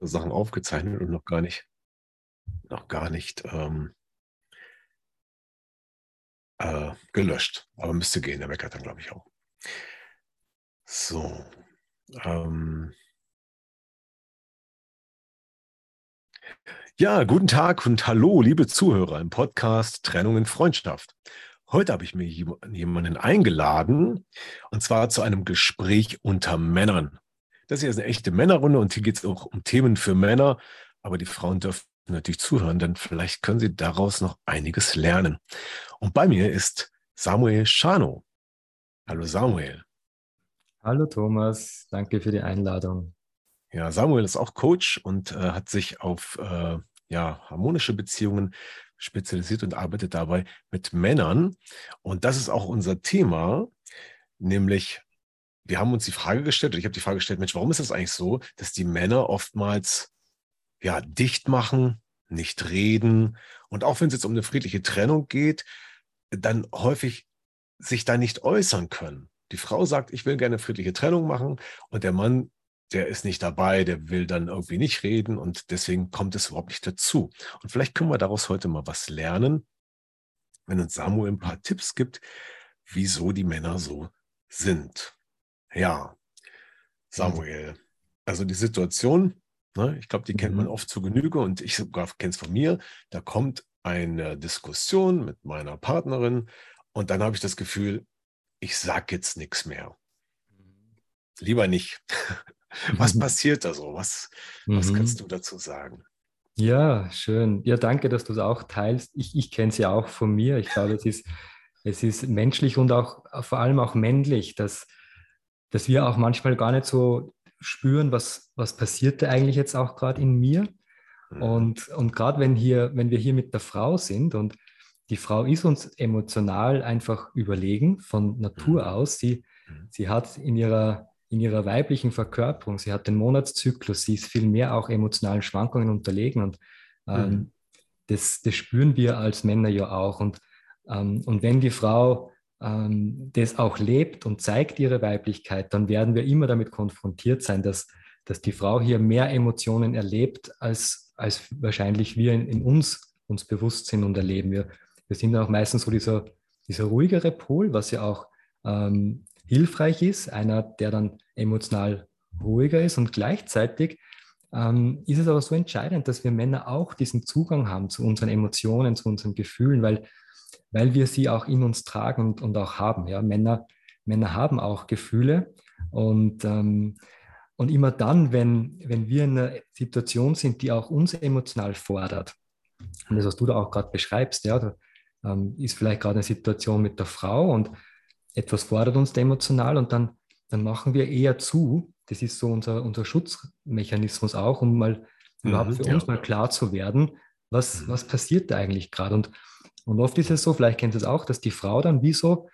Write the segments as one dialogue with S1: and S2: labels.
S1: Sachen aufgezeichnet und noch gar nicht, noch gar nicht ähm, äh, gelöscht. Aber müsste gehen, der meckert dann, glaube ich, auch. So. Ähm, ja, guten Tag und hallo, liebe Zuhörer im Podcast Trennung in Freundschaft. Heute habe ich mir jemanden eingeladen und zwar zu einem Gespräch unter Männern. Das hier ist eine echte Männerrunde und hier geht es auch um Themen für Männer, aber die Frauen dürfen natürlich zuhören, denn vielleicht können Sie daraus noch einiges lernen. Und bei mir ist Samuel Schano. Hallo Samuel.
S2: Hallo Thomas, danke für die Einladung.
S1: Ja, Samuel ist auch Coach und äh, hat sich auf äh, ja, harmonische Beziehungen spezialisiert und arbeitet dabei mit Männern. Und das ist auch unser Thema, nämlich wir haben uns die Frage gestellt, oder ich habe die Frage gestellt, Mensch, warum ist das eigentlich so, dass die Männer oftmals ja, dicht machen, nicht reden. Und auch wenn es jetzt um eine friedliche Trennung geht, dann häufig sich da nicht äußern können. Die Frau sagt, ich will gerne friedliche Trennung machen und der Mann, der ist nicht dabei, der will dann irgendwie nicht reden und deswegen kommt es überhaupt nicht dazu. Und vielleicht können wir daraus heute mal was lernen, wenn uns Samuel ein paar Tipps gibt, wieso die Männer so sind. Ja, Samuel, also die Situation, Ne? Ich glaube, die kennt man mhm. oft zu Genüge und ich sogar kenne es von mir. Da kommt eine Diskussion mit meiner Partnerin und dann habe ich das Gefühl, ich sage jetzt nichts mehr. Lieber nicht. Was mhm. passiert da so? Was, was kannst mhm. du dazu sagen?
S2: Ja, schön. Ja, danke, dass du es auch teilst. Ich, ich kenne es ja auch von mir. Ich glaube, es ist, es ist menschlich und auch vor allem auch männlich, dass, dass wir auch manchmal gar nicht so spüren, was, was passiert da eigentlich jetzt auch gerade in mir. Mhm. Und, und gerade wenn, hier, wenn wir hier mit der Frau sind und die Frau ist uns emotional einfach überlegen von Natur mhm. aus. Sie, mhm. sie hat in ihrer, in ihrer weiblichen Verkörperung, sie hat den Monatszyklus, sie ist viel mehr auch emotionalen Schwankungen unterlegen und ähm, das, das spüren wir als Männer ja auch. Und, ähm, und wenn die Frau ähm, das auch lebt und zeigt ihre Weiblichkeit, dann werden wir immer damit konfrontiert sein, dass, dass die Frau hier mehr Emotionen erlebt, als, als wahrscheinlich wir in, in uns uns bewusst sind und erleben. Wir, wir sind auch meistens so dieser, dieser ruhigere Pol, was ja auch ähm, hilfreich ist, einer, der dann emotional ruhiger ist und gleichzeitig ähm, ist es aber so entscheidend, dass wir Männer auch diesen Zugang haben zu unseren Emotionen, zu unseren Gefühlen, weil weil wir sie auch in uns tragen und, und auch haben. Ja? Männer, Männer haben auch Gefühle und, ähm, und immer dann, wenn, wenn wir in einer Situation sind, die auch uns emotional fordert, und das, was du da auch gerade beschreibst, ja, da, ähm, ist vielleicht gerade eine Situation mit der Frau und etwas fordert uns emotional und dann, dann machen wir eher zu. Das ist so unser, unser Schutzmechanismus auch, um mal mhm, überhaupt für ja. uns mal klar zu werden, was, mhm. was passiert da eigentlich gerade. Und und oft ist es so, vielleicht kennt ihr es auch, dass die Frau dann wieso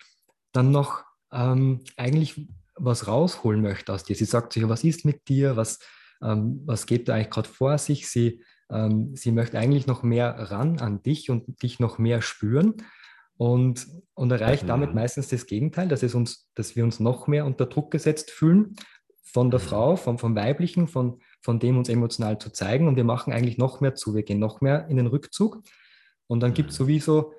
S2: dann noch ähm, eigentlich was rausholen möchte aus dir. Sie sagt sich, was ist mit dir, was, ähm, was geht da eigentlich gerade vor sich? Sie, ähm, sie möchte eigentlich noch mehr ran an dich und dich noch mehr spüren und, und erreicht mhm. damit meistens das Gegenteil, dass, es uns, dass wir uns noch mehr unter Druck gesetzt fühlen von der mhm. Frau, vom, vom Weiblichen, von, von dem uns emotional zu zeigen und wir machen eigentlich noch mehr zu, wir gehen noch mehr in den Rückzug und dann gibt es sowieso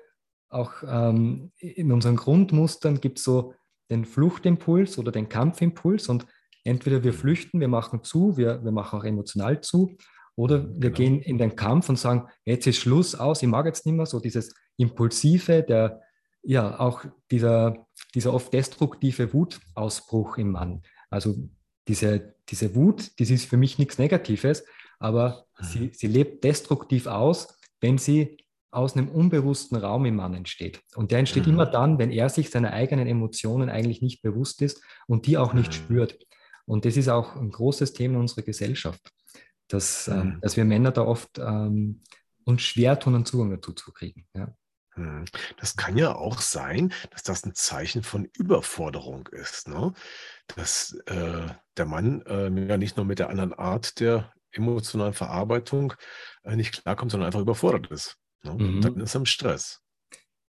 S2: auch ähm, in unseren Grundmustern gibt es so den Fluchtimpuls oder den Kampfimpuls und entweder wir flüchten, wir machen zu, wir, wir machen auch emotional zu oder wir genau. gehen in den Kampf und sagen, jetzt ist Schluss aus, ich mag jetzt nicht mehr so dieses Impulsive, der ja auch dieser, dieser oft destruktive Wutausbruch im Mann. Also diese, diese Wut, das ist für mich nichts Negatives, aber mhm. sie, sie lebt destruktiv aus, wenn sie aus einem unbewussten Raum im Mann entsteht. Und der entsteht mhm. immer dann, wenn er sich seiner eigenen Emotionen eigentlich nicht bewusst ist und die auch nicht mhm. spürt. Und das ist auch ein großes Thema unserer Gesellschaft, dass, ähm, mhm. dass wir Männer da oft ähm, uns schwer tun, einen Zugang dazu zu kriegen. Ja.
S1: Mhm. Das kann ja auch sein, dass das ein Zeichen von Überforderung ist. Ne? Dass äh, der Mann äh, ja nicht nur mit der anderen Art der emotionalen Verarbeitung äh, nicht klarkommt, sondern einfach überfordert ist. Ne? Mhm. Dann ist er im Stress.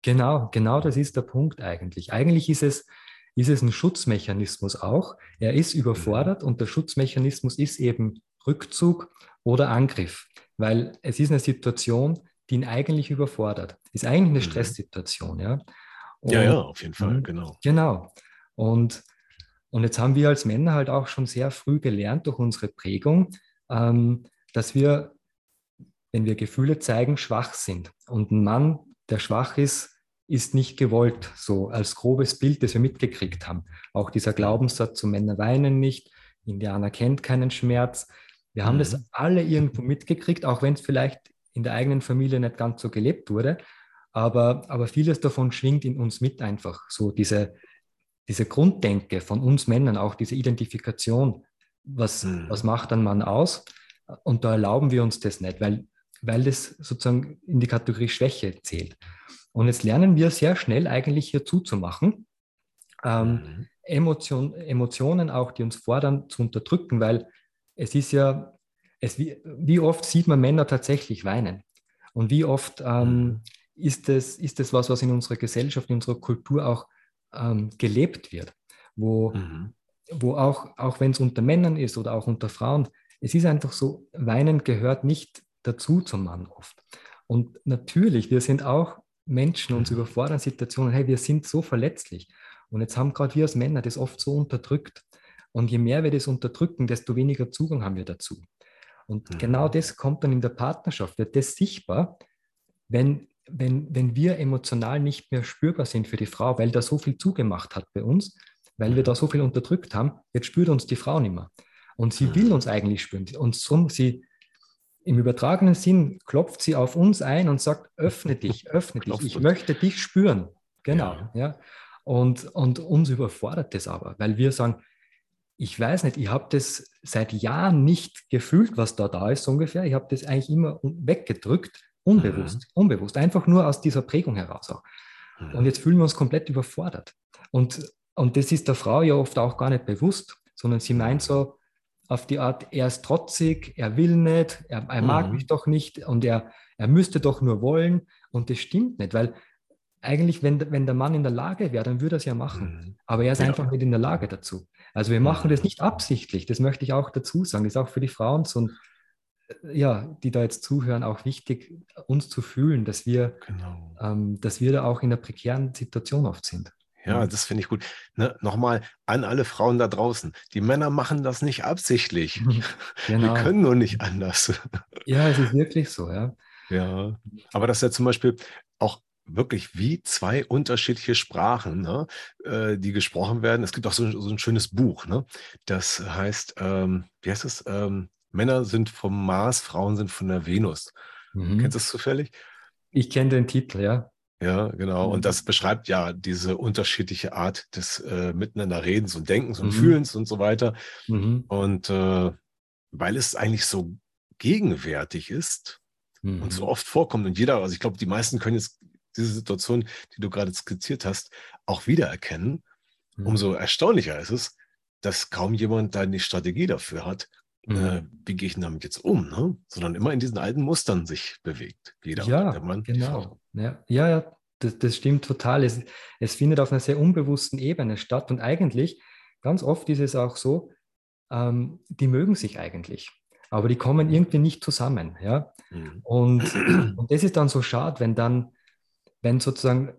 S2: Genau, genau das ist der Punkt eigentlich. Eigentlich ist es, ist es ein Schutzmechanismus auch. Er ist überfordert mhm. und der Schutzmechanismus ist eben Rückzug oder Angriff, weil es ist eine Situation, die ihn eigentlich überfordert. Ist eigentlich eine mhm. Stresssituation, ja.
S1: Und, ja, ja, auf jeden Fall, mhm. genau.
S2: Genau. Und, und jetzt haben wir als Männer halt auch schon sehr früh gelernt durch unsere Prägung, ähm, dass wir, wenn wir Gefühle zeigen, schwach sind. Und ein Mann, der schwach ist, ist nicht gewollt, so als grobes Bild, das wir mitgekriegt haben. Auch dieser Glaubenssatz, so Männer weinen nicht, Indianer kennt keinen Schmerz. Wir haben mhm. das alle irgendwo mitgekriegt, auch wenn es vielleicht in der eigenen Familie nicht ganz so gelebt wurde. Aber, aber vieles davon schwingt in uns mit einfach. So diese, diese Grunddenke von uns Männern, auch diese Identifikation, was, mhm. was macht ein Mann aus? Und da erlauben wir uns das nicht, weil, weil das sozusagen in die Kategorie Schwäche zählt. Und jetzt lernen wir sehr schnell eigentlich hier zuzumachen, ähm, mhm. Emotion, Emotionen auch, die uns fordern, zu unterdrücken, weil es ist ja, es, wie, wie oft sieht man Männer tatsächlich weinen? Und wie oft ähm, mhm. ist, es, ist es was, was in unserer Gesellschaft, in unserer Kultur auch ähm, gelebt wird, wo, mhm. wo auch, auch wenn es unter Männern ist oder auch unter Frauen, es ist einfach so, Weinen gehört nicht dazu zum Mann oft. Und natürlich, wir sind auch Menschen uns mhm. überfordern Situationen, hey, wir sind so verletzlich. Und jetzt haben gerade wir als Männer das oft so unterdrückt. Und je mehr wir das unterdrücken, desto weniger Zugang haben wir dazu. Und mhm. genau das kommt dann in der Partnerschaft, wird das sichtbar, wenn, wenn, wenn wir emotional nicht mehr spürbar sind für die Frau, weil da so viel zugemacht hat bei uns, weil wir mhm. da so viel unterdrückt haben, jetzt spürt uns die Frau nicht mehr. Und sie will mhm. uns eigentlich spüren. Und so, sie, im übertragenen Sinn klopft sie auf uns ein und sagt, öffne dich, öffne dich, ich möchte dich spüren. Genau. Ja. ja. Und, und uns überfordert das aber, weil wir sagen, ich weiß nicht, ich habe das seit Jahren nicht gefühlt, was da da ist, so ungefähr. Ich habe das eigentlich immer weggedrückt, unbewusst, mhm. unbewusst, einfach nur aus dieser Prägung heraus auch. Mhm. Und jetzt fühlen wir uns komplett überfordert. Und, und das ist der Frau ja oft auch gar nicht bewusst, sondern sie meint so, auf die Art, er ist trotzig, er will nicht, er, er mag mhm. mich doch nicht und er, er müsste doch nur wollen. Und das stimmt nicht, weil eigentlich, wenn, wenn der Mann in der Lage wäre, dann würde er es ja machen. Mhm. Aber er ist ja. einfach nicht in der Lage dazu. Also wir machen mhm. das nicht absichtlich, das möchte ich auch dazu sagen. Das ist auch für die Frauen so ein, ja, die da jetzt zuhören, auch wichtig, uns zu fühlen, dass wir, genau. ähm, dass wir da auch in einer prekären Situation oft sind.
S1: Ja, mhm. das finde ich gut. Ne, Nochmal an alle Frauen da draußen. Die Männer machen das nicht absichtlich. Genau. Wir können nur nicht anders.
S2: Ja, es ist wirklich so, ja.
S1: Ja, aber das ist ja zum Beispiel auch wirklich wie zwei unterschiedliche Sprachen, ne, äh, die gesprochen werden. Es gibt auch so, so ein schönes Buch, ne? das heißt, ähm, wie heißt es? Ähm, Männer sind vom Mars, Frauen sind von der Venus. Mhm. Kennst du das zufällig?
S2: Ich kenne den Titel, ja.
S1: Ja, genau. Und mhm. das beschreibt ja diese unterschiedliche Art des äh, Miteinanderredens und Denkens und mhm. Fühlens und so weiter. Mhm. Und äh, weil es eigentlich so gegenwärtig ist mhm. und so mhm. oft vorkommt und jeder, also ich glaube, die meisten können jetzt diese Situation, die du gerade skizziert hast, auch wiedererkennen. Mhm. Umso erstaunlicher ist es, dass kaum jemand da eine Strategie dafür hat, äh, wie gehe ich damit jetzt um, ne? sondern immer in diesen alten Mustern sich bewegt.
S2: Jeder, ja, genau. Ja, ja, ja das, das stimmt total. Es, es findet auf einer sehr unbewussten Ebene statt und eigentlich, ganz oft ist es auch so, ähm, die mögen sich eigentlich, aber die kommen irgendwie nicht zusammen. Ja? Mhm. Und, und das ist dann so schade, wenn dann, wenn sozusagen,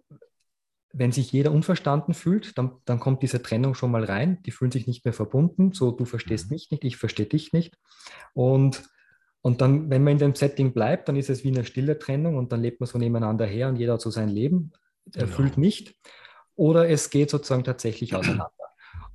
S2: wenn sich jeder unverstanden fühlt, dann, dann kommt diese Trennung schon mal rein. Die fühlen sich nicht mehr verbunden. So, du verstehst mhm. mich nicht, ich verstehe dich nicht. Und und dann, wenn man in dem Setting bleibt, dann ist es wie eine stille Trennung und dann lebt man so nebeneinander her und jeder hat so sein Leben, erfüllt genau. nicht. Oder es geht sozusagen tatsächlich auseinander.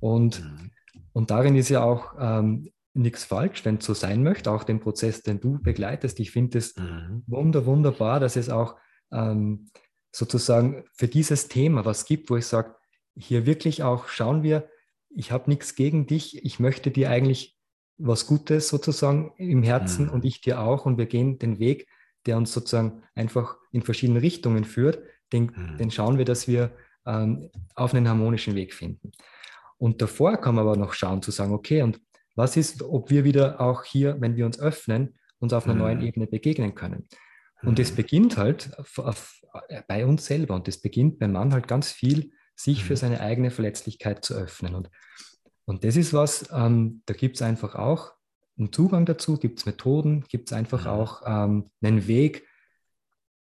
S2: Und, mhm. und darin ist ja auch ähm, nichts falsch, wenn es so sein möchte, auch den Prozess, den du begleitest. Ich finde es mhm. wunder, wunderbar, dass es auch ähm, sozusagen für dieses Thema was gibt, wo ich sage, hier wirklich auch schauen wir, ich habe nichts gegen dich, ich möchte dir eigentlich was Gutes sozusagen im Herzen mhm. und ich dir auch und wir gehen den Weg, der uns sozusagen einfach in verschiedene Richtungen führt, den, mhm. den schauen wir, dass wir ähm, auf einen harmonischen Weg finden. Und davor kann man aber noch schauen, zu sagen, okay, und was ist, ob wir wieder auch hier, wenn wir uns öffnen, uns auf einer mhm. neuen Ebene begegnen können. Und das mhm. beginnt halt auf, auf, äh, bei uns selber und das beginnt beim Mann halt ganz viel, sich für mhm. seine eigene Verletzlichkeit zu öffnen. Und, und das ist was, ähm, da gibt es einfach auch einen Zugang dazu, gibt es Methoden, gibt es einfach auch ähm, einen Weg,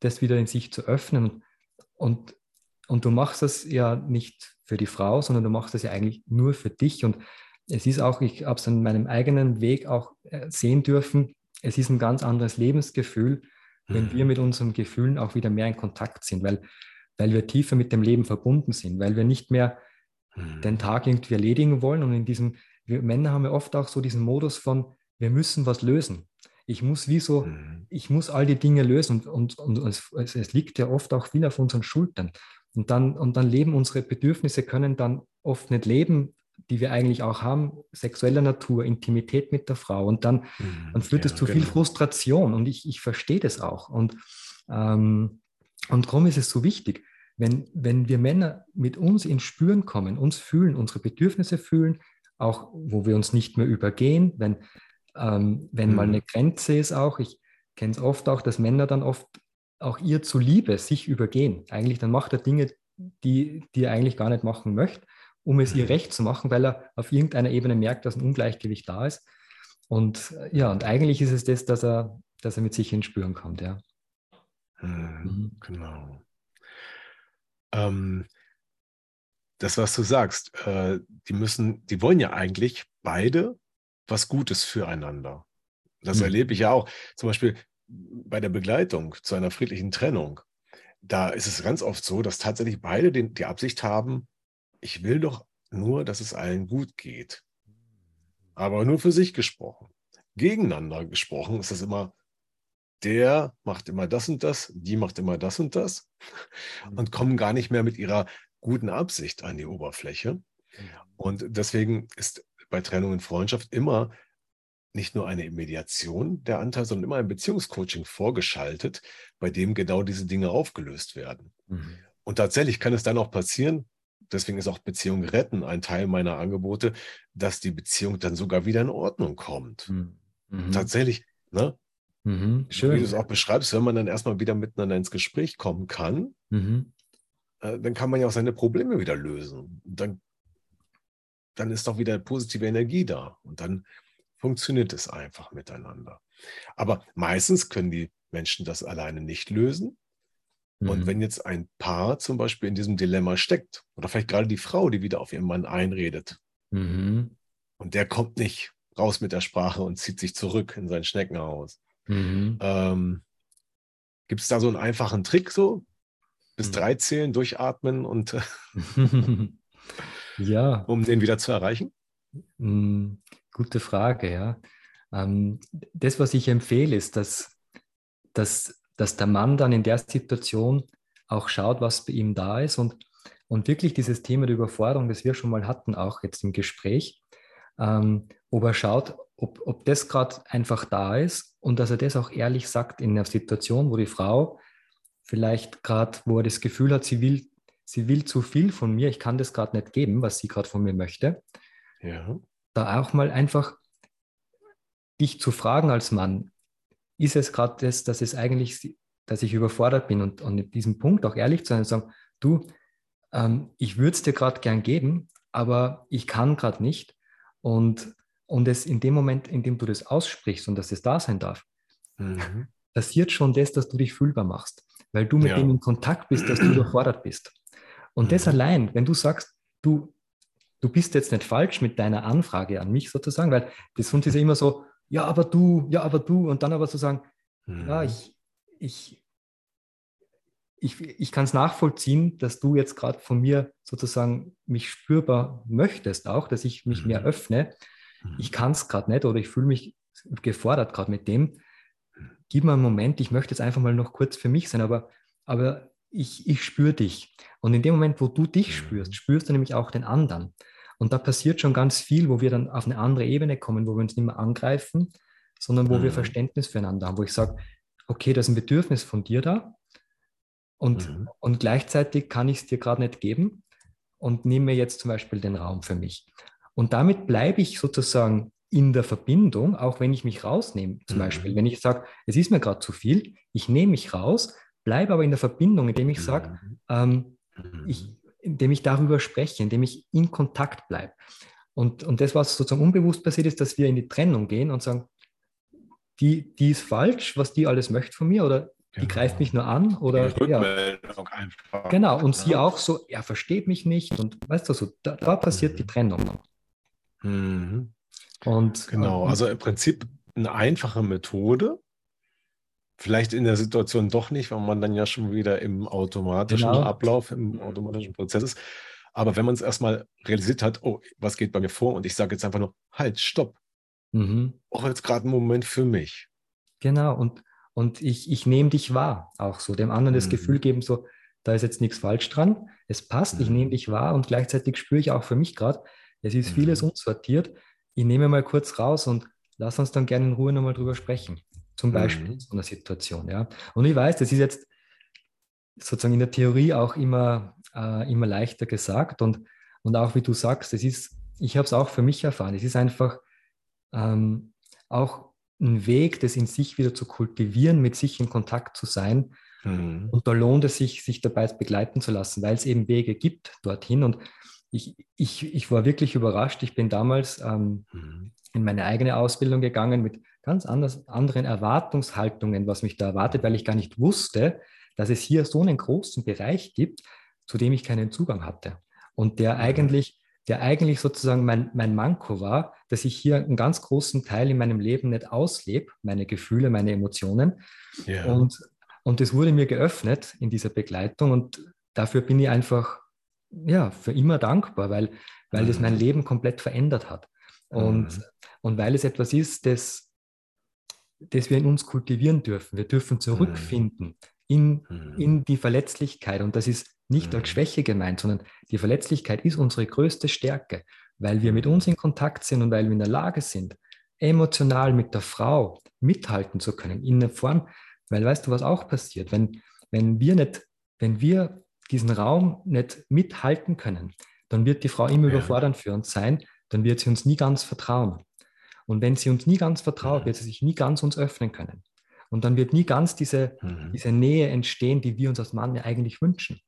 S2: das wieder in sich zu öffnen. Und, und du machst das ja nicht für die Frau, sondern du machst das ja eigentlich nur für dich. Und es ist auch, ich habe es an meinem eigenen Weg auch äh, sehen dürfen, es ist ein ganz anderes Lebensgefühl, wenn mhm. wir mit unseren Gefühlen auch wieder mehr in Kontakt sind, weil, weil wir tiefer mit dem Leben verbunden sind, weil wir nicht mehr mhm. den Tag irgendwie erledigen wollen. Und in diesem, wir Männer haben ja oft auch so diesen Modus von, wir müssen was lösen. Ich muss wie so, mhm. ich muss all die Dinge lösen und, und, und es, es, liegt ja oft auch viel auf unseren Schultern. Und dann, und dann leben unsere Bedürfnisse, können dann oft nicht leben, die wir eigentlich auch haben, sexueller Natur, Intimität mit der Frau. Und dann, mhm, dann führt es zu genau. viel Frustration. Und ich, ich verstehe das auch. Und, ähm, und darum ist es so wichtig, wenn, wenn wir Männer mit uns ins Spüren kommen, uns fühlen, unsere Bedürfnisse fühlen, auch wo wir uns nicht mehr übergehen, wenn, ähm, wenn mhm. mal eine Grenze ist auch, ich kenne es oft auch, dass Männer dann oft auch ihr zuliebe sich übergehen. Eigentlich, dann macht er Dinge, die, die er eigentlich gar nicht machen möchte um es ihr mhm. recht zu machen, weil er auf irgendeiner Ebene merkt, dass ein Ungleichgewicht da ist. Und äh, ja, und eigentlich ist es das, dass er, dass er mit sich ins Spüren kommt, ja.
S1: Mhm, mhm. Genau. Ähm, das, was du sagst, äh, die müssen, die wollen ja eigentlich beide was Gutes füreinander. Das mhm. erlebe ich ja auch. Zum Beispiel bei der Begleitung zu einer friedlichen Trennung. Da ist es ganz oft so, dass tatsächlich beide den, die Absicht haben, ich will doch nur, dass es allen gut geht. Aber nur für sich gesprochen. Gegeneinander gesprochen ist das immer, der macht immer das und das, die macht immer das und das mhm. und kommen gar nicht mehr mit ihrer guten Absicht an die Oberfläche. Mhm. Und deswegen ist bei Trennung und Freundschaft immer nicht nur eine Mediation der Anteil, sondern immer ein Beziehungscoaching vorgeschaltet, bei dem genau diese Dinge aufgelöst werden. Mhm. Und tatsächlich kann es dann auch passieren, deswegen ist auch Beziehung retten ein Teil meiner Angebote, dass die Beziehung dann sogar wieder in Ordnung kommt. Hm. Mhm. Tatsächlich, ne? Mhm. Schön. Wie du es auch beschreibst, wenn man dann erstmal wieder miteinander ins Gespräch kommen kann, mhm. äh, dann kann man ja auch seine Probleme wieder lösen. dann, dann ist doch wieder positive Energie da und dann funktioniert es einfach miteinander. Aber meistens können die Menschen das alleine nicht lösen. Und mhm. wenn jetzt ein Paar zum Beispiel in diesem Dilemma steckt, oder vielleicht gerade die Frau, die wieder auf ihren Mann einredet, mhm. und der kommt nicht raus mit der Sprache und zieht sich zurück in sein Schneckenhaus. Mhm. Ähm, Gibt es da so einen einfachen Trick so? Bis mhm. drei zählen, durchatmen und ja. um den wieder zu erreichen?
S2: Mm, gute Frage, ja. Ähm, das, was ich empfehle, ist, dass, dass dass der Mann dann in der Situation auch schaut, was bei ihm da ist und, und wirklich dieses Thema der Überforderung, das wir schon mal hatten, auch jetzt im Gespräch, ähm, ob er schaut, ob, ob das gerade einfach da ist und dass er das auch ehrlich sagt in einer Situation, wo die Frau vielleicht gerade, wo er das Gefühl hat, sie will, sie will zu viel von mir, ich kann das gerade nicht geben, was sie gerade von mir möchte. Ja. Da auch mal einfach dich zu fragen als Mann, ist es gerade das, dass es eigentlich, dass ich überfordert bin und, und in diesem Punkt auch ehrlich zu sein und sagen, du, ähm, ich würde es dir gerade gern geben, aber ich kann gerade nicht. Und, und es in dem Moment, in dem du das aussprichst und dass es da sein darf, mhm. passiert schon das, dass du dich fühlbar machst, weil du mit ja. dem in Kontakt bist, dass du überfordert bist. Und mhm. das allein, wenn du sagst, du, du bist jetzt nicht falsch mit deiner Anfrage an mich sozusagen, weil das sonst ist ja immer so, ja, aber du, ja, aber du, und dann aber zu so sagen, mhm. ja, ich, ich, ich, ich kann es nachvollziehen, dass du jetzt gerade von mir sozusagen mich spürbar möchtest, auch, dass ich mich mhm. mehr öffne. Ich kann es gerade nicht oder ich fühle mich gefordert gerade mit dem. Gib mir einen Moment, ich möchte jetzt einfach mal noch kurz für mich sein, aber, aber ich, ich spüre dich. Und in dem Moment, wo du dich spürst, mhm. spürst du nämlich auch den anderen. Und da passiert schon ganz viel, wo wir dann auf eine andere Ebene kommen, wo wir uns nicht mehr angreifen, sondern wo mhm. wir Verständnis füreinander haben, wo ich sage, okay, da ist ein Bedürfnis von dir da und, mhm. und gleichzeitig kann ich es dir gerade nicht geben und nehme mir jetzt zum Beispiel den Raum für mich. Und damit bleibe ich sozusagen in der Verbindung, auch wenn ich mich rausnehme. Zum mhm. Beispiel, wenn ich sage, es ist mir gerade zu viel, ich nehme mich raus, bleibe aber in der Verbindung, indem ich sage, mhm. ähm, ich, mhm. indem ich darüber spreche, indem ich in Kontakt bleibe. Und, und das, was sozusagen unbewusst passiert ist, dass wir in die Trennung gehen und sagen, die, die ist falsch, was die alles möchte von mir oder die genau. greift mich nur an oder ja. einfach. Genau, und sie auch so, er versteht mich nicht und weißt du, so, da, da passiert mhm. die Trennung.
S1: Mhm. Und, genau, ähm, also im Prinzip eine einfache Methode, vielleicht in der Situation doch nicht, weil man dann ja schon wieder im automatischen genau. Ablauf, im automatischen Prozess ist. Aber wenn man es erstmal realisiert hat, oh, was geht bei mir vor? Und ich sage jetzt einfach nur, halt, stopp. Mhm. Auch jetzt gerade ein Moment für mich.
S2: Genau, und und ich, ich nehme dich wahr, auch so, dem anderen mhm. das Gefühl geben, so, da ist jetzt nichts falsch dran, es passt, mhm. ich nehme dich wahr und gleichzeitig spüre ich auch für mich gerade, es ist mhm. vieles unsortiert, ich nehme mal kurz raus und lass uns dann gerne in Ruhe nochmal drüber sprechen, zum Beispiel in mhm. so einer Situation, ja. Und ich weiß, das ist jetzt sozusagen in der Theorie auch immer, äh, immer leichter gesagt und, und auch wie du sagst, es ist, ich habe es auch für mich erfahren, es ist einfach ähm, auch ein Weg, das in sich wieder zu kultivieren, mit sich in Kontakt zu sein. Mhm. Und da lohnt es sich, sich dabei begleiten zu lassen, weil es eben Wege gibt dorthin. Und ich, ich, ich war wirklich überrascht. Ich bin damals ähm, mhm. in meine eigene Ausbildung gegangen mit ganz anders, anderen Erwartungshaltungen, was mich da erwartet, weil ich gar nicht wusste, dass es hier so einen großen Bereich gibt, zu dem ich keinen Zugang hatte. Und der mhm. eigentlich der eigentlich sozusagen mein, mein Manko war, dass ich hier einen ganz großen Teil in meinem Leben nicht auslebe, meine Gefühle, meine Emotionen. Yeah. Und, und das wurde mir geöffnet in dieser Begleitung und dafür bin ich einfach ja, für immer dankbar, weil, weil mhm. das mein Leben komplett verändert hat. Und, mhm. und weil es etwas ist, das, das wir in uns kultivieren dürfen. Wir dürfen zurückfinden mhm. in, mhm. in die Verletzlichkeit. Und das ist nicht als mhm. Schwäche gemeint, sondern die Verletzlichkeit ist unsere größte Stärke, weil wir mit uns in Kontakt sind und weil wir in der Lage sind, emotional mit der Frau mithalten zu können, in einer Form, weil weißt du, was auch passiert, wenn, wenn wir nicht, wenn wir diesen Raum nicht mithalten können, dann wird die Frau immer ja. überfordernd für uns sein, dann wird sie uns nie ganz vertrauen. Und wenn sie uns nie ganz vertraut, wird sie sich nie ganz uns öffnen können. Und dann wird nie ganz diese, mhm. diese Nähe entstehen, die wir uns als Mann ja eigentlich wünschen.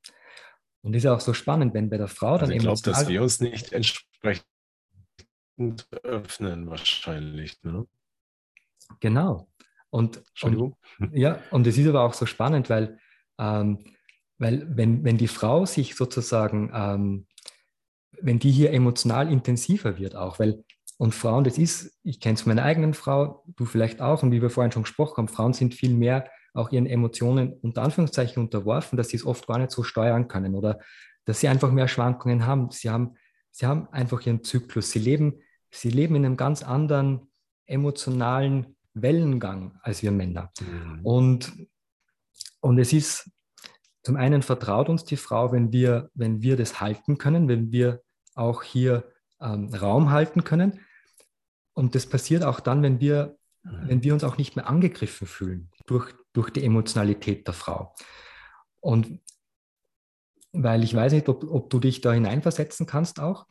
S2: Und das ist ja auch so spannend, wenn bei der Frau dann
S1: also Ich glaube, dass wir uns nicht entsprechend öffnen, wahrscheinlich. Ne?
S2: Genau. Und, und, ja, und es ist aber auch so spannend, weil, ähm, weil wenn, wenn die Frau sich sozusagen, ähm, wenn die hier emotional intensiver wird auch, weil, und Frauen, das ist, ich kenne es von meiner eigenen Frau, du vielleicht auch, und wie wir vorhin schon gesprochen haben, Frauen sind viel mehr auch ihren Emotionen unter Anführungszeichen unterworfen, dass sie es oft gar nicht so steuern können oder dass sie einfach mehr Schwankungen haben. Sie haben, sie haben einfach ihren Zyklus. Sie leben, sie leben in einem ganz anderen emotionalen Wellengang als wir Männer. Mhm. Und, und es ist zum einen vertraut uns die Frau, wenn wir, wenn wir das halten können, wenn wir auch hier ähm, Raum halten können. Und das passiert auch dann, wenn wir, mhm. wenn wir uns auch nicht mehr angegriffen fühlen durch, durch die Emotionalität der Frau. Und weil ich weiß nicht, ob, ob du dich da hineinversetzen kannst auch.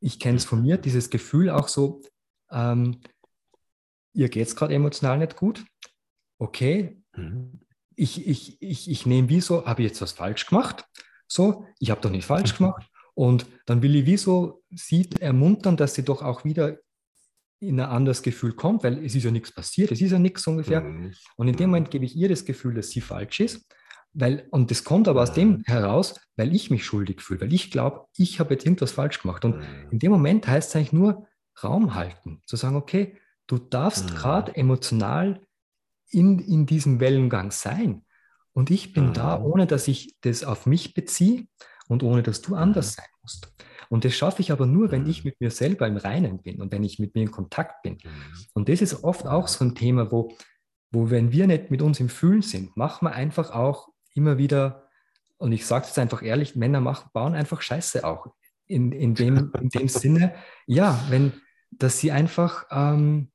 S2: Ich kenne es von mir, dieses Gefühl auch so, ähm, ihr geht es gerade emotional nicht gut. Okay, mhm. Ich, ich, ich, ich nehme wie so, habe ich jetzt was falsch gemacht? So, ich habe doch nicht falsch gemacht. Und dann will ich wie so sie ermuntern, dass sie doch auch wieder in ein anderes Gefühl kommt, weil es ist ja nichts passiert, es ist ja nichts ungefähr. Mhm. Und in dem Moment gebe ich ihr das Gefühl, dass sie falsch ist. Weil, und das kommt aber aus dem mhm. heraus, weil ich mich schuldig fühle, weil ich glaube, ich habe jetzt irgendwas falsch gemacht. Und mhm. in dem Moment heißt es eigentlich nur Raum halten, zu sagen, okay, du darfst mhm. gerade emotional in, in diesem Wellengang sein. Und ich bin mhm. da, ohne dass ich das auf mich beziehe und ohne dass du anders mhm. sein musst. Und das schaffe ich aber nur, wenn ich mhm. mit mir selber im Reinen bin und wenn ich mit mir in Kontakt bin. Mhm. Und das ist oft auch so ein Thema, wo, wo wenn wir nicht mit uns im Fühlen sind, machen wir einfach auch immer wieder, und ich sage es einfach ehrlich, Männer machen, bauen einfach Scheiße auch in, in, dem, in dem Sinne, ja, wenn, dass sie einfach ähm,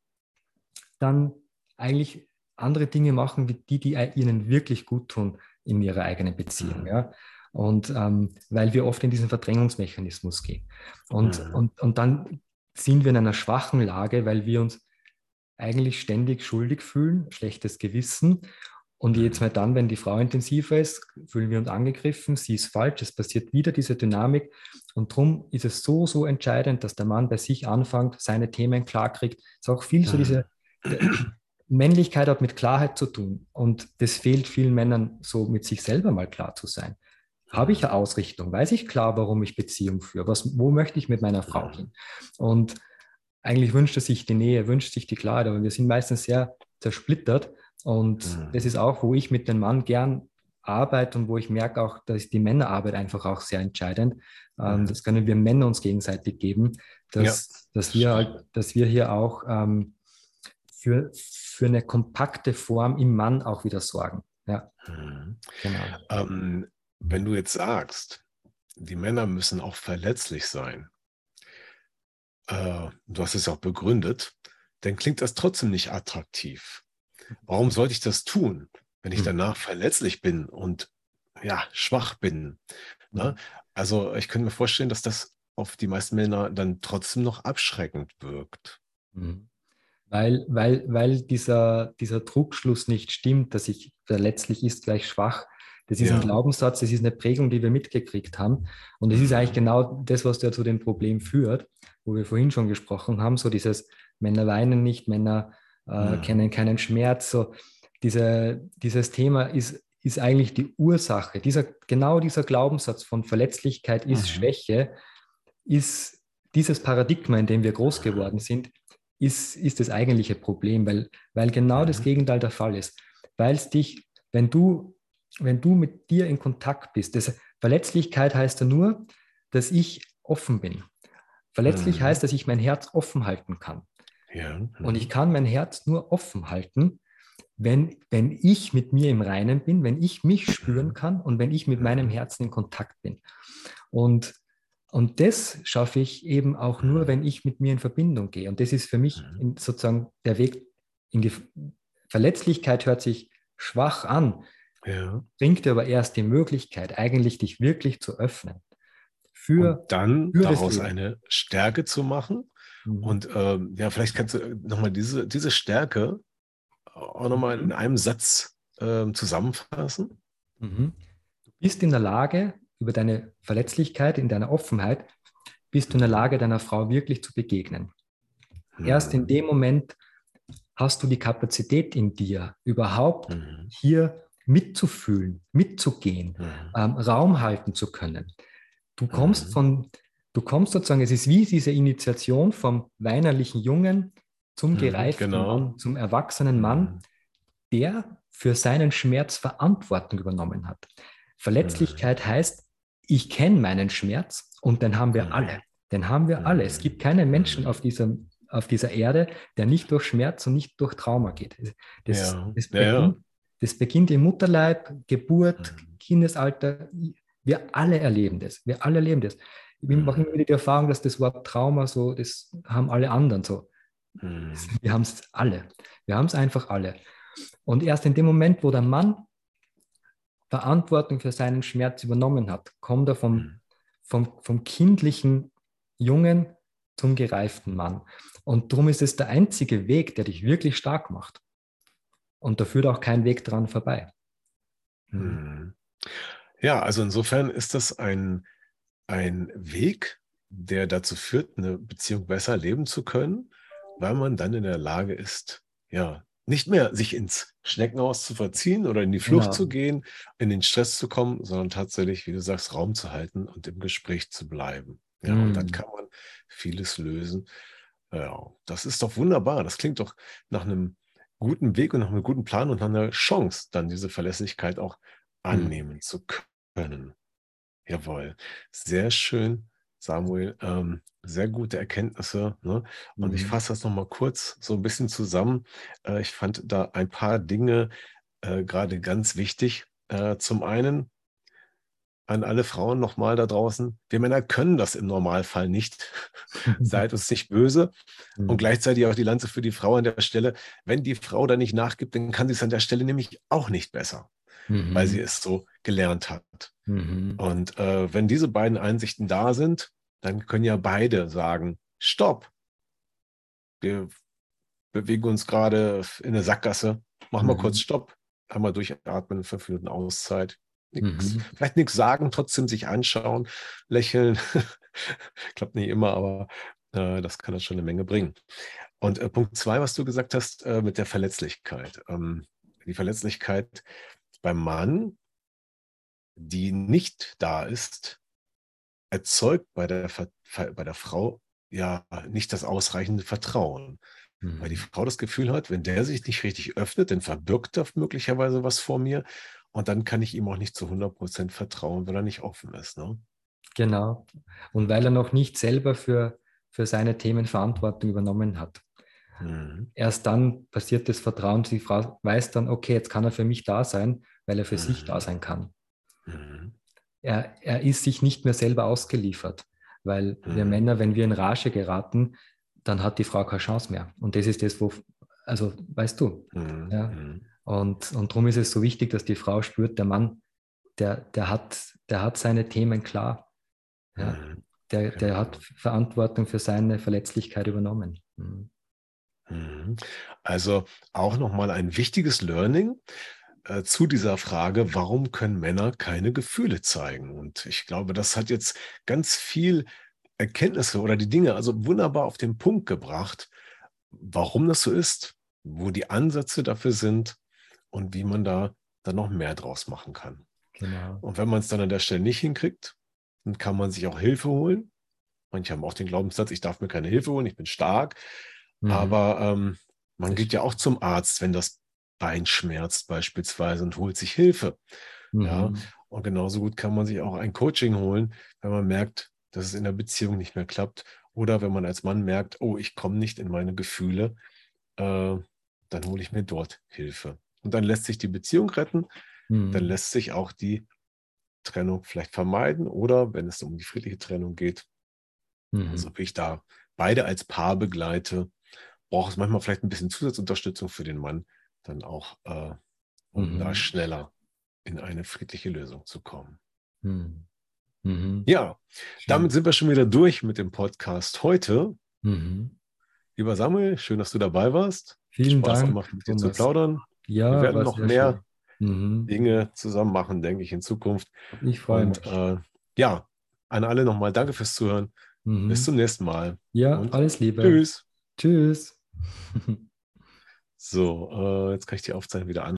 S2: dann eigentlich andere Dinge machen, wie die, die ihnen wirklich gut tun in ihrer eigenen Beziehung. Mhm. Ja? Und ähm, weil wir oft in diesen Verdrängungsmechanismus gehen. Und, mhm. und, und dann sind wir in einer schwachen Lage, weil wir uns eigentlich ständig schuldig fühlen, schlechtes Gewissen. Und jetzt mal dann, wenn die Frau intensiver ist, fühlen wir uns angegriffen, sie ist falsch, es passiert wieder diese Dynamik. Und darum ist es so, so entscheidend, dass der Mann bei sich anfängt, seine Themen klarkriegt. Es ist auch viel so diese Männlichkeit hat mit Klarheit zu tun. Und das fehlt vielen Männern, so mit sich selber mal klar zu sein. Habe ich eine Ausrichtung? Weiß ich klar, warum ich Beziehung führe? Was, wo möchte ich mit meiner Frau hin? Und eigentlich wünscht er sich die Nähe, wünscht sich die Klarheit, aber wir sind meistens sehr zersplittert. Und mhm. das ist auch, wo ich mit dem Mann gern arbeite und wo ich merke auch, dass die Männerarbeit einfach auch sehr entscheidend. Ähm, mhm. Das können wir Männer uns gegenseitig geben, dass, ja. dass, wir, dass wir hier auch ähm, für, für eine kompakte Form im Mann auch wieder sorgen. Ja,
S1: mhm. genau. Ähm, wenn du jetzt sagst, die Männer müssen auch verletzlich sein, äh, du hast es auch begründet, dann klingt das trotzdem nicht attraktiv. Warum sollte ich das tun, wenn ich hm. danach verletzlich bin und ja, schwach bin? Ne? Hm. Also ich könnte mir vorstellen, dass das auf die meisten Männer dann trotzdem noch abschreckend wirkt.
S2: Hm. Weil, weil, weil dieser, dieser Druckschluss nicht stimmt, dass ich verletzlich ist gleich schwach. Das ist ja. ein Glaubenssatz, das ist eine Prägung, die wir mitgekriegt haben. Und es ist eigentlich genau das, was ja zu dem Problem führt wo wir vorhin schon gesprochen haben, so dieses Männer weinen nicht, Männer äh, ja. kennen keinen Schmerz, so diese, dieses Thema ist, ist eigentlich die Ursache. Dieser, genau dieser Glaubenssatz von Verletzlichkeit ist mhm. Schwäche, ist dieses Paradigma, in dem wir groß geworden sind, ist, ist das eigentliche Problem, weil, weil genau mhm. das Gegenteil der Fall ist. Weil es dich, wenn du, wenn du mit dir in Kontakt bist, das, Verletzlichkeit heißt ja nur, dass ich offen bin. Verletzlich mhm. heißt, dass ich mein Herz offen halten kann. Ja. Mhm. Und ich kann mein Herz nur offen halten, wenn, wenn ich mit mir im Reinen bin, wenn ich mich spüren mhm. kann und wenn ich mit meinem mhm. Herzen in Kontakt bin. Und, und das schaffe ich eben auch nur, mhm. wenn ich mit mir in Verbindung gehe. Und das ist für mich sozusagen der Weg in die Verletzlichkeit hört sich schwach an, ja. bringt dir aber erst die Möglichkeit, eigentlich dich wirklich zu öffnen
S1: für. Und dann für daraus eine Stärke zu machen. Mhm. Und ähm, ja, vielleicht kannst du nochmal diese, diese Stärke auch nochmal in mhm. einem Satz ähm, zusammenfassen.
S2: Mhm. Du bist in der Lage, über deine Verletzlichkeit, in deiner Offenheit, bist du in der Lage, deiner Frau wirklich zu begegnen. Mhm. Erst in dem Moment hast du die Kapazität in dir, überhaupt mhm. hier mitzufühlen, mitzugehen, mhm. ähm, Raum halten zu können. Du kommst mhm. von, du kommst sozusagen, es ist wie diese Initiation vom weinerlichen Jungen zum mhm, gereiften genau. Mann, zum erwachsenen Mann, mhm. der für seinen Schmerz Verantwortung übernommen hat. Verletzlichkeit heißt, ich kenne meinen Schmerz und den haben wir mhm. alle. Den haben wir alle. Es gibt keinen Menschen auf dieser, auf dieser Erde, der nicht durch Schmerz und nicht durch Trauma geht. Das, ja. das, beginnt, das beginnt im Mutterleib, Geburt, Kindesalter, wir alle erleben das. Wir alle erleben das. Ich mache immer wieder die Erfahrung, dass das Wort Trauma so, das haben alle anderen so. Mhm. Wir haben es alle. Wir haben es einfach alle. Und erst in dem Moment, wo der Mann Verantwortung für seinen Schmerz übernommen hat, kommt er vom, mhm. vom, vom kindlichen Jungen zum gereiften Mann. Und darum ist es der einzige Weg, der dich wirklich stark macht. Und da führt auch kein Weg dran vorbei.
S1: Mhm. Ja, also insofern ist das ein, ein Weg, der dazu führt, eine Beziehung besser leben zu können, weil man dann in der Lage ist, ja, nicht mehr sich ins Schneckenhaus zu verziehen oder in die Flucht ja. zu gehen, in den Stress zu kommen, sondern tatsächlich, wie du sagst, Raum zu halten und im Gespräch zu bleiben. Ja, mm. und dann mm. kann man vieles lösen. Ja, das ist doch wunderbar. Das klingt doch nach einem guten Weg und nach einem guten Plan und nach einer Chance, dann diese Verlässlichkeit auch Mhm. annehmen zu können. Jawohl, sehr schön, Samuel. Ähm, sehr gute Erkenntnisse. Ne? Und mhm. ich fasse das nochmal kurz so ein bisschen zusammen. Äh, ich fand da ein paar Dinge äh, gerade ganz wichtig. Äh, zum einen, an alle Frauen nochmal da draußen. Wir Männer können das im Normalfall nicht. Seid uns nicht böse. Und
S2: Mhm.
S1: gleichzeitig auch die Lanze für die Frau an der Stelle. Wenn die Frau da nicht nachgibt, dann kann sie es an der Stelle nämlich auch nicht besser, weil sie es so gelernt hat.
S2: Mhm.
S1: Und äh, wenn diese beiden Einsichten da sind, dann können ja beide sagen, stopp. Wir bewegen uns gerade in eine Sackgasse. Machen wir
S2: Mhm.
S1: kurz Stopp. Einmal durchatmen, fünf Minuten Auszeit. Nix.
S2: Mhm.
S1: Vielleicht nichts sagen, trotzdem sich anschauen, lächeln. Klappt nicht immer, aber äh, das kann das schon eine Menge bringen. Und äh, Punkt zwei, was du gesagt hast, äh, mit der Verletzlichkeit. Ähm, die Verletzlichkeit beim Mann, die nicht da ist, erzeugt bei der, bei der Frau ja nicht das ausreichende Vertrauen. Weil die
S2: Mhm.
S1: Frau das Gefühl hat, wenn der sich nicht richtig öffnet, dann verbirgt er möglicherweise was vor mir. Und dann kann ich ihm auch nicht zu 100% vertrauen, weil er nicht offen ist. Ne?
S2: Genau. Und weil er noch nicht selber für, für seine Themen Verantwortung übernommen hat.
S1: Mhm.
S2: Erst dann passiert das Vertrauen. Die Frau weiß dann, okay, jetzt kann er für mich da sein, weil er für sich
S1: Mhm.
S2: da sein kann.
S1: Mhm.
S2: Er, er ist sich nicht mehr selber ausgeliefert, weil wir
S1: Mhm.
S2: Männer, wenn wir in Rage geraten, dann hat die Frau keine Chance mehr. Und das ist das, wo, also weißt du,
S1: Mhm.
S2: Ja.
S1: Mhm.
S2: Und, und darum ist es so wichtig, dass die Frau spürt, der Mann, der, der, hat, der hat seine Themen klar. Ja,
S1: Mhm.
S2: der, der
S1: Genau.
S2: hat Verantwortung für seine Verletzlichkeit übernommen.
S1: Also auch nochmal ein wichtiges Learning äh, zu dieser Frage, warum können Männer keine Gefühle zeigen? Und ich glaube, das hat jetzt ganz viel Erkenntnisse oder die Dinge also wunderbar auf den Punkt gebracht, warum das so ist, wo die Ansätze dafür sind und wie man da dann noch mehr draus machen kann.
S2: Genau.
S1: Und wenn man es dann an der Stelle nicht hinkriegt, dann kann man sich auch Hilfe holen. Manche haben auch den Glaubenssatz, ich darf mir keine Hilfe holen, ich bin stark.
S2: Mhm.
S1: Aber ähm, man geht ja auch zum Arzt, wenn das Bein schmerzt beispielsweise und holt sich Hilfe. ja.
S2: Mhm.
S1: Und genauso gut kann man sich auch ein Coaching holen, wenn man merkt, dass es in der Beziehung nicht mehr klappt. Oder wenn man als Mann merkt, oh, ich komme nicht in meine Gefühle, äh, dann hole ich mir dort Hilfe. Und dann lässt sich die Beziehung retten,
S2: Mhm.
S1: dann lässt sich auch die Trennung vielleicht vermeiden. Oder wenn es um die friedliche Trennung geht,
S2: Mhm.
S1: also ich da beide als Paar begleite, braucht es manchmal vielleicht ein bisschen Zusatzunterstützung für den Mann, dann auch, äh, um
S2: Mhm.
S1: da schneller in eine friedliche Lösung zu kommen.
S2: Mhm. Mhm.
S1: Ja,
S2: Schön.
S1: damit sind wir schon wieder durch mit dem Podcast heute.
S2: Mhm.
S1: Lieber Samuel, schön, dass du dabei warst.
S2: Vielen
S1: Spaß
S2: Dank.
S1: gemacht, mit dir zu plaudern.
S2: Ja,
S1: wir werden noch mehr
S2: schön. Mhm.
S1: Dinge zusammen machen, denke ich, in Zukunft.
S2: Ich freue
S1: Und
S2: mich.
S1: äh, ja, an alle nochmal danke fürs Zuhören.
S2: Mhm.
S1: Bis zum nächsten Mal.
S2: ja,
S1: und
S2: alles Liebe.
S1: Tschüss.
S2: Tschüss.
S1: So, äh, jetzt kann ich die Aufzeichnung wieder an.